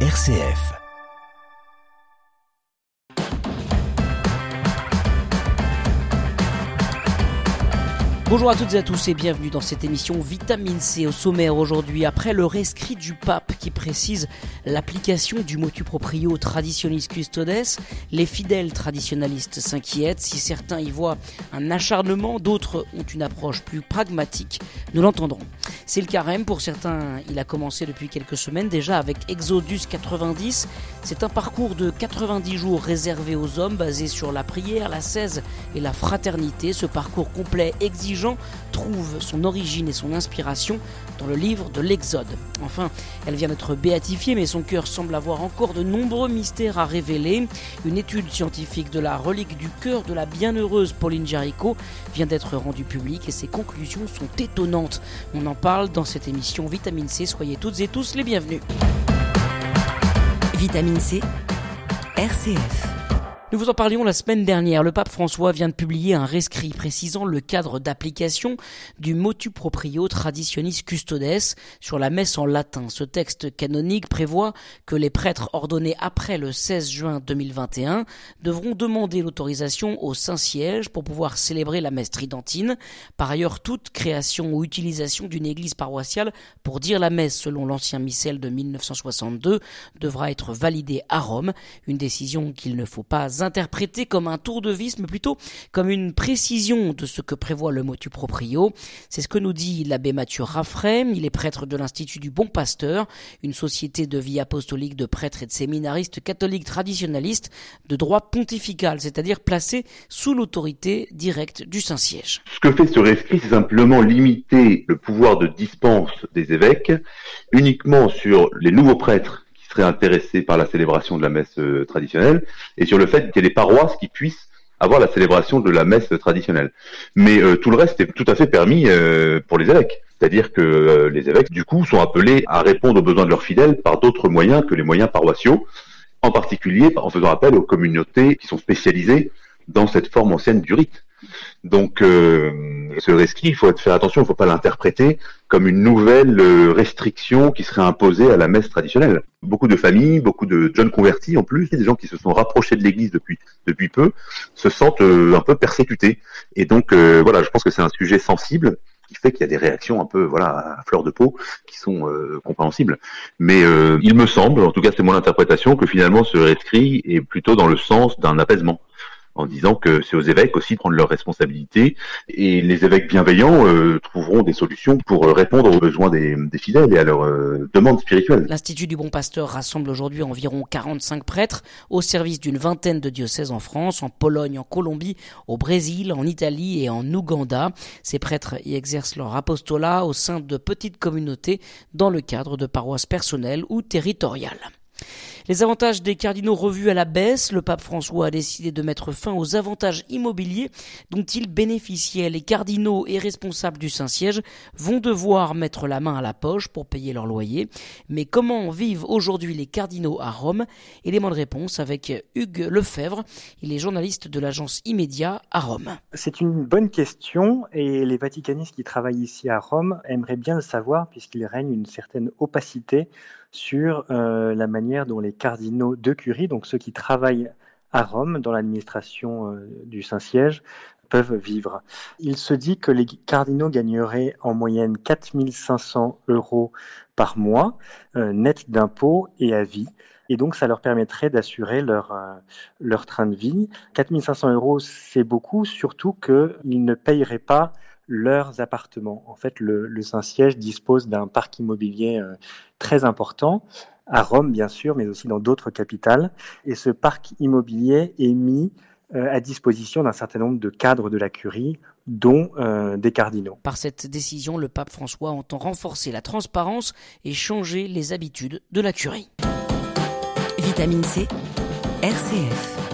RCF. Bonjour à toutes et à tous et bienvenue dans cette émission Vitamine C au sommaire aujourd'hui après le rescrit du pape qui précise l'application du motu proprio traditionis custodes. Les fidèles traditionalistes s'inquiètent si certains y voient un acharnement, d'autres ont une approche plus pragmatique. Nous l'entendrons. C'est le carême pour certains, il a commencé depuis quelques semaines déjà avec Exodus 90. C'est un parcours de 90 jours réservé aux hommes basé sur la prière, la 16 et la fraternité. Ce parcours complet exigeant trouve son origine et son inspiration dans le livre de l'Exode. Enfin, elle vient d'être béatifiée, mais son cœur semble avoir encore de nombreux mystères à révéler. Une étude scientifique de la relique du cœur de la bienheureuse Pauline Jaricot vient d'être rendue publique et ses conclusions sont étonnantes. On en parle dans cette émission Vitamine C. Soyez toutes et tous les bienvenus. Vitamine C, RCF. Nous vous en parlions la semaine dernière. Le pape François vient de publier un rescrit précisant le cadre d'application du motu proprio traditionis custodes sur la messe en latin. Ce texte canonique prévoit que les prêtres ordonnés après le 16 juin 2021 devront demander l'autorisation au Saint-Siège pour pouvoir célébrer la messe tridentine. Par ailleurs, toute création ou utilisation d'une église paroissiale pour dire la messe selon l'ancien missel de 1962 devra être validée à Rome, une décision qu'il ne faut pas interprété comme un tour de vis, mais plutôt comme une précision de ce que prévoit le motu proprio. C'est ce que nous dit l'abbé Mathieu Raffray. Il est prêtre de l'Institut du Bon Pasteur, une société de vie apostolique de prêtres et de séminaristes catholiques traditionnalistes de droit pontifical, c'est-à-dire placés sous l'autorité directe du Saint-Siège. Ce que fait ce rescrit, c'est simplement limiter le pouvoir de dispense des évêques uniquement sur les nouveaux prêtres intéressé par la célébration de la messe euh, traditionnelle et sur le fait qu'il y ait des paroisses qui puissent avoir la célébration de la messe traditionnelle. Mais euh, tout le reste est tout à fait permis euh, pour les évêques. C'est-à-dire que les évêques, du coup, sont appelés à répondre aux besoins de leurs fidèles par d'autres moyens que les moyens paroissiaux, en particulier en faisant appel aux communautés qui sont spécialisées dans cette forme ancienne du rite. Donc, euh, ce rescrit, il faut faire attention, il ne faut pas l'interpréter comme une nouvelle euh, restriction qui serait imposée à la messe traditionnelle. Beaucoup de familles, beaucoup de jeunes convertis en plus, des gens qui se sont rapprochés de l'Église depuis depuis peu, se sentent euh, un peu persécutés. Et donc, voilà, je pense que c'est un sujet sensible qui fait qu'il y a des réactions un peu voilà à fleur de peau qui sont compréhensibles. Mais il me semble, en tout cas c'est mon interprétation, que finalement ce rescrit est plutôt dans le sens d'un apaisement en disant que c'est aux évêques aussi de prendre leurs responsabilités et les évêques bienveillants euh, trouveront des solutions pour euh, répondre aux besoins des, fidèles et à leurs euh, demandes spirituelles. L'Institut du Bon Pasteur rassemble aujourd'hui environ 45 prêtres au service d'une vingtaine de diocèses en France, en Pologne, en Colombie, au Brésil, en Italie et en Ouganda. Ces prêtres y exercent leur apostolat au sein de petites communautés dans le cadre de paroisses personnelles ou territoriales. Les avantages des cardinaux revus à la baisse, le pape François a décidé de mettre fin aux avantages immobiliers dont ils bénéficiaient. Les cardinaux et responsables du Saint-Siège vont devoir mettre la main à la poche pour payer leur loyer. Mais comment vivent aujourd'hui les cardinaux à Rome? Élément de réponse avec Hugues Lefebvre. Il est journaliste de l'agence Immédia à Rome. C'est une bonne question et les vaticanistes qui travaillent ici à Rome aimeraient bien le savoir puisqu'il règne une certaine opacité sur euh, la manière dont les cardinaux de curie, donc ceux qui travaillent à Rome dans l'administration euh, du Saint-Siège, peuvent vivre. Il se dit que les cardinaux gagneraient en moyenne 4500 euros par mois, euh, net d'impôts et à vie. Et donc, ça leur permettrait d'assurer leur, leur train de vie. 4500 euros, c'est beaucoup, surtout qu'ils ne payeraient pas leurs appartements. En fait, le, Saint-Siège dispose d'un parc immobilier euh, très important, à Rome bien sûr, mais aussi dans d'autres capitales. Et ce parc immobilier est mis euh, à disposition d'un certain nombre de cadres de la curie, dont euh, des cardinaux. Par cette décision, le pape François entend renforcer la transparence et changer les habitudes de la curie. Vitamine C, RCF.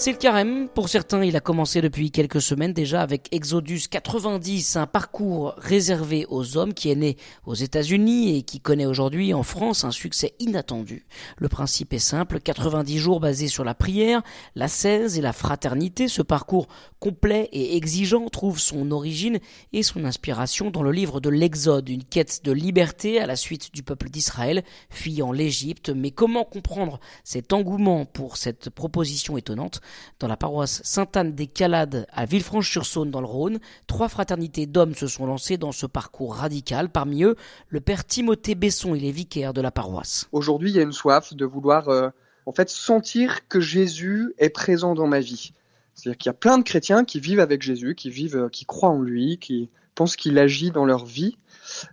C'est le carême. Pour certains, il a commencé depuis quelques semaines déjà avec Exodus 90, un parcours réservé aux hommes qui est né aux États-Unis et qui connaît aujourd'hui en France un succès inattendu. Le principe est simple, 90 jours basés sur la prière, la 16 et la fraternité. Ce parcours complet et exigeant trouve son origine et son inspiration dans le livre de l'Exode, une quête de liberté à la suite du peuple d'Israël fuyant l'Égypte. Mais comment comprendre cet engouement pour cette proposition étonnante? Dans la paroisse Sainte-Anne des Calades à Villefranche-sur-Saône dans le Rhône, trois fraternités d'hommes se sont lancées dans ce parcours radical. Parmi eux, le père Timothée Besson, il est vicaire de la paroisse. Aujourd'hui, il y a une soif de vouloir euh, en fait sentir que Jésus est présent dans ma vie. C'est-à-dire qu'il y a plein de chrétiens qui vivent avec Jésus, qui vivent, euh, qui croient en lui, qui pensent qu'il agit dans leur vie.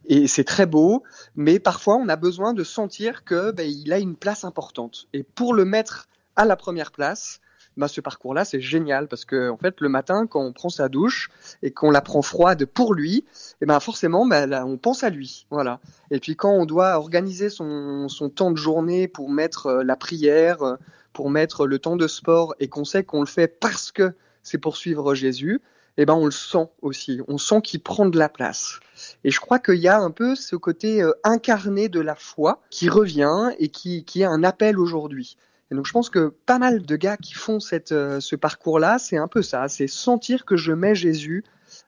Et c'est très beau, mais parfois on a besoin de sentir que ben, il a une place importante. Et pour le mettre à la première place, bah, ce parcours-là, c'est génial parce que en fait, le matin, quand on prend sa douche et qu'on la prend froide pour lui, et eh ben forcément, bah, là, on pense à lui, voilà. Et puis quand on doit organiser son, son temps de journée pour mettre euh, la prière, euh, pour mettre le temps de sport et qu'on sait qu'on le fait parce que c'est pour suivre Jésus, eh ben on le sent aussi. On sent qu'il prend de la place. Et je crois qu'il y a un peu ce côté euh, incarné de la foi qui revient et qui, qui est un appel aujourd'hui. Et donc je pense que pas mal de gars qui font euh, ce parcours-là, c'est un peu ça, c'est sentir que je mets Jésus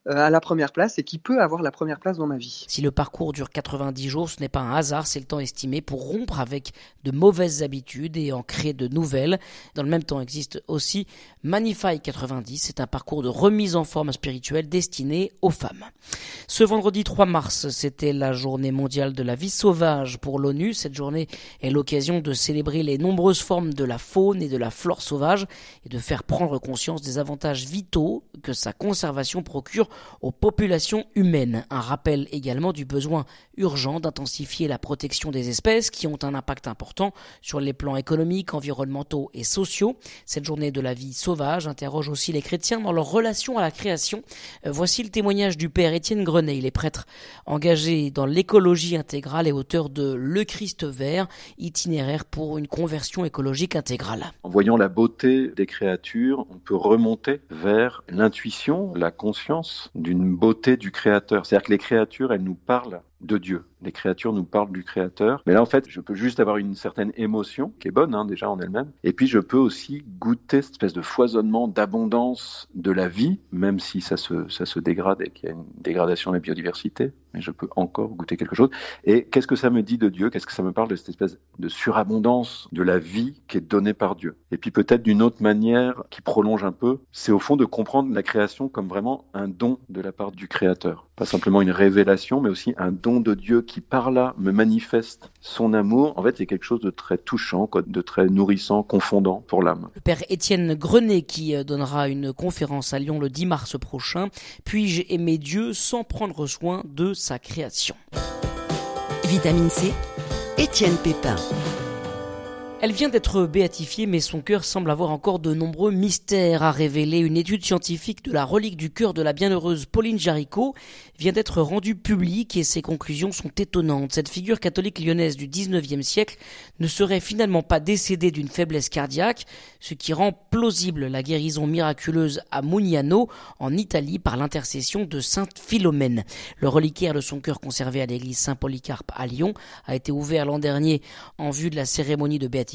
à la première place et qui peut avoir la première place dans ma vie. Si le parcours dure 90 jours, ce n'est pas un hasard, c'est le temps estimé pour rompre avec de mauvaises habitudes et en créer de nouvelles. Dans le même temps existe aussi Manify 90, c'est un parcours de remise en forme spirituelle destiné aux femmes. Ce vendredi 3 mars, c'était la journée mondiale de la vie sauvage pour l'ONU. Cette journée est l'occasion de célébrer les nombreuses formes de la faune et de la flore sauvage et de faire prendre conscience des avantages vitaux que sa conservation procure aux populations humaines. Un rappel également du besoin urgent d'intensifier la protection des espèces qui ont un impact important sur les plans économiques, environnementaux et sociaux. Cette journée de la vie sauvage interroge aussi les chrétiens dans leur relation à la création. Euh, voici le témoignage du père Étienne Grenet. Il est prêtre engagé dans l'écologie intégrale et auteur de Le Christ vert, itinéraire pour une conversion écologique intégrale. En voyant la beauté des créatures, on peut remonter vers l'intuition, la conscience d'une beauté du créateur. C'est-à-dire que les créatures, elles nous parlent de Dieu. Les créatures nous parlent du Créateur. Mais là, en fait, je peux juste avoir une certaine émotion, qui est bonne hein, déjà en elle-même. Et puis, je peux aussi goûter cette espèce de foisonnement, d'abondance de la vie, même si ça se, ça se dégrade et qu'il y a une dégradation de la biodiversité. Mais je peux encore goûter quelque chose. Et qu'est-ce que ça me dit de Dieu? Qu'est-ce que ça me parle de cette espèce de surabondance de la vie qui est donnée par Dieu? Et puis peut-être d'une autre manière qui prolonge un peu, c'est au fond de comprendre la création comme vraiment un don de la part du Créateur. Pas simplement une révélation, mais aussi un don de Dieu qui par là me manifeste son amour, en fait, c'est quelque chose de très touchant, de très nourrissant, confondant pour l'âme. Le père Étienne Grenet qui euh, donnera une conférence à Lyon le 10 mars prochain. Puis-je aimer Dieu sans prendre soin de sa création? Vitamine C, Étienne Pépin. Elle vient d'être béatifiée, mais son cœur semble avoir encore de nombreux mystères à révéler. Une étude scientifique de la relique du cœur de la bienheureuse Pauline Jaricot vient d'être rendue publique et ses conclusions sont étonnantes. Cette figure catholique lyonnaise du 19e siècle ne serait finalement pas décédée d'une faiblesse cardiaque, ce qui rend plausible la guérison miraculeuse à Mugnano, en Italie, par l'intercession de Sainte Philomène. Le reliquaire de son cœur conservé à l'église Saint-Polycarpe à Lyon a été ouvert l'an dernier en vue de la cérémonie de béatification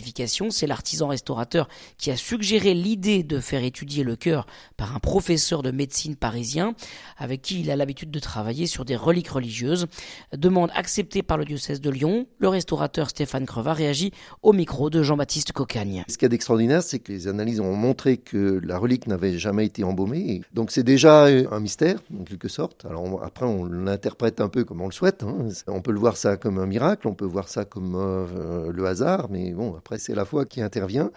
c'est l'artisan restaurateur qui a suggéré l'idée de faire étudier le cœur par un professeur de médecine parisien avec qui il a l'habitude de travailler sur des reliques religieuses. Demande acceptée par le diocèse de Lyon. Le restaurateur Stéphane Creva réagit au micro de Jean-Baptiste Cocagne. Ce qui est d'extraordinaire, c'est que les analyses ont montré que la relique n'avait jamais été embaumée. Donc c'est déjà un mystère, en quelque sorte. Alors après, on l'interprète un peu comme on le souhaite. Hein. On peut le voir ça comme un miracle, on peut voir ça comme euh, le hasard, mais bon, après, c'est la foi qui intervient.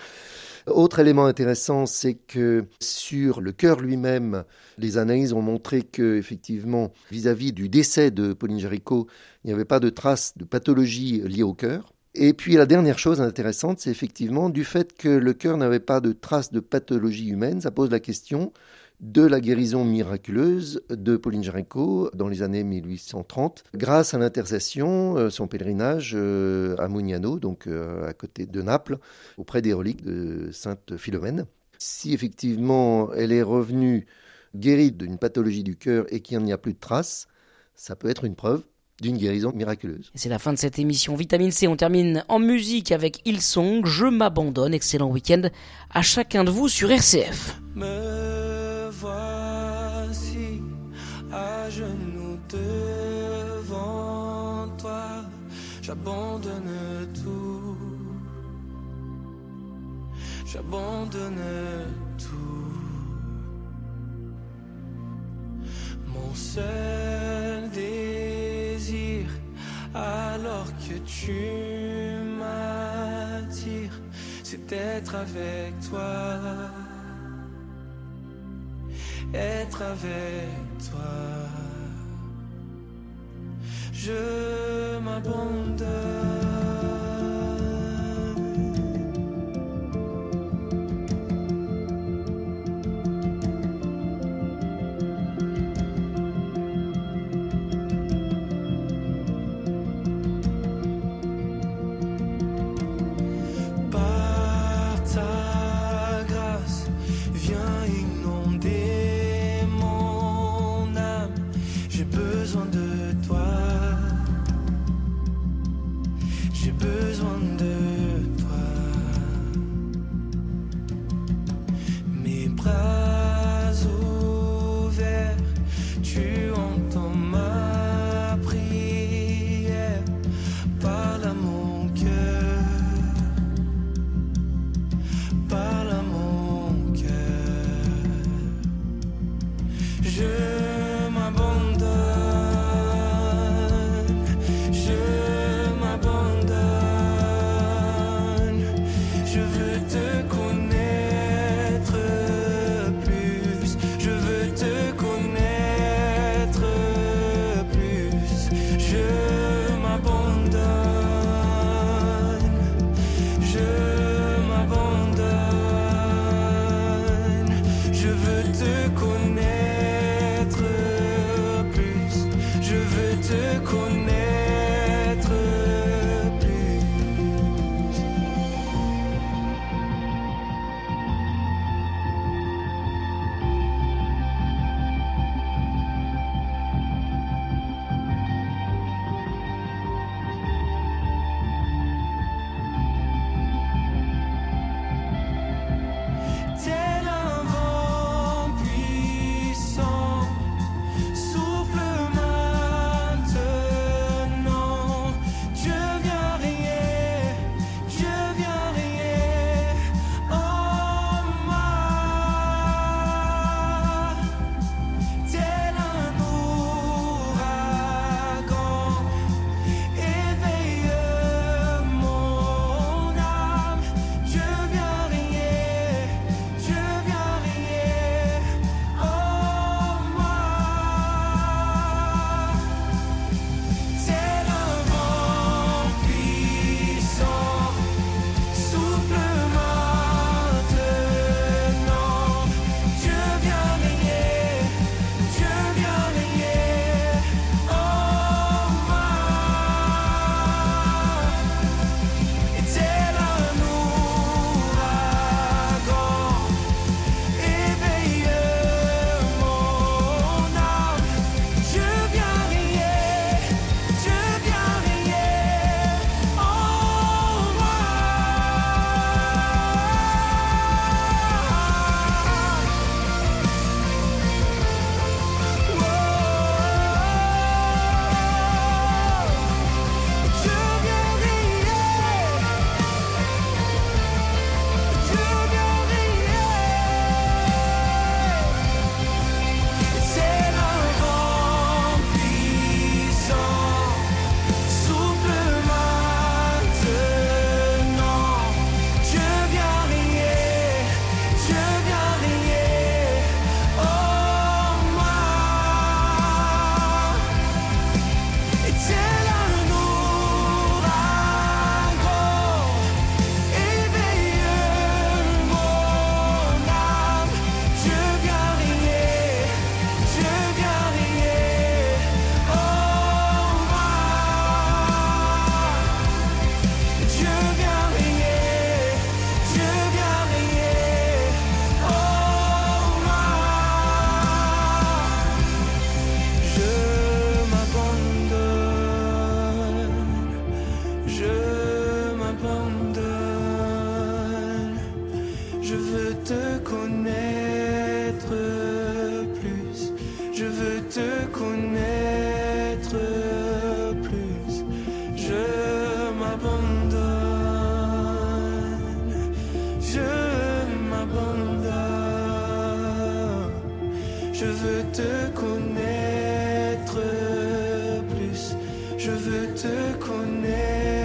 Autre élément intéressant, c'est que sur le cœur lui-même, les analyses ont montré que, effectivement, vis-à-vis du décès de Pauline Jaricot, il n'y avait pas de traces de pathologie liée au cœur. Et puis la dernière chose intéressante, c'est effectivement du fait que le cœur n'avait pas de traces de pathologie humaine, ça pose la question de la guérison miraculeuse de Pauline Jaricot dans les années 1830, grâce à l'intercession, euh, son pèlerinage euh, à Mugnano, donc euh, à côté de Naples, auprès des reliques de Sainte Philomène. Si effectivement elle est revenue guérie d'une pathologie du cœur et qu'il n'y a plus de traces, ça peut être une preuve d'une guérison miraculeuse. C'est la fin de cette émission Vitamine C. On termine en musique avec Hillsong, Je m'abandonne. Excellent week-end à chacun de vous sur RCF. Me j'abandonne tout, j'abandonne tout. Mon seul désir, alors que tu m'attires, c'est d'être avec toi être avec toi. Je m'abandonne. Je veux te connaître plus. Je veux te connaître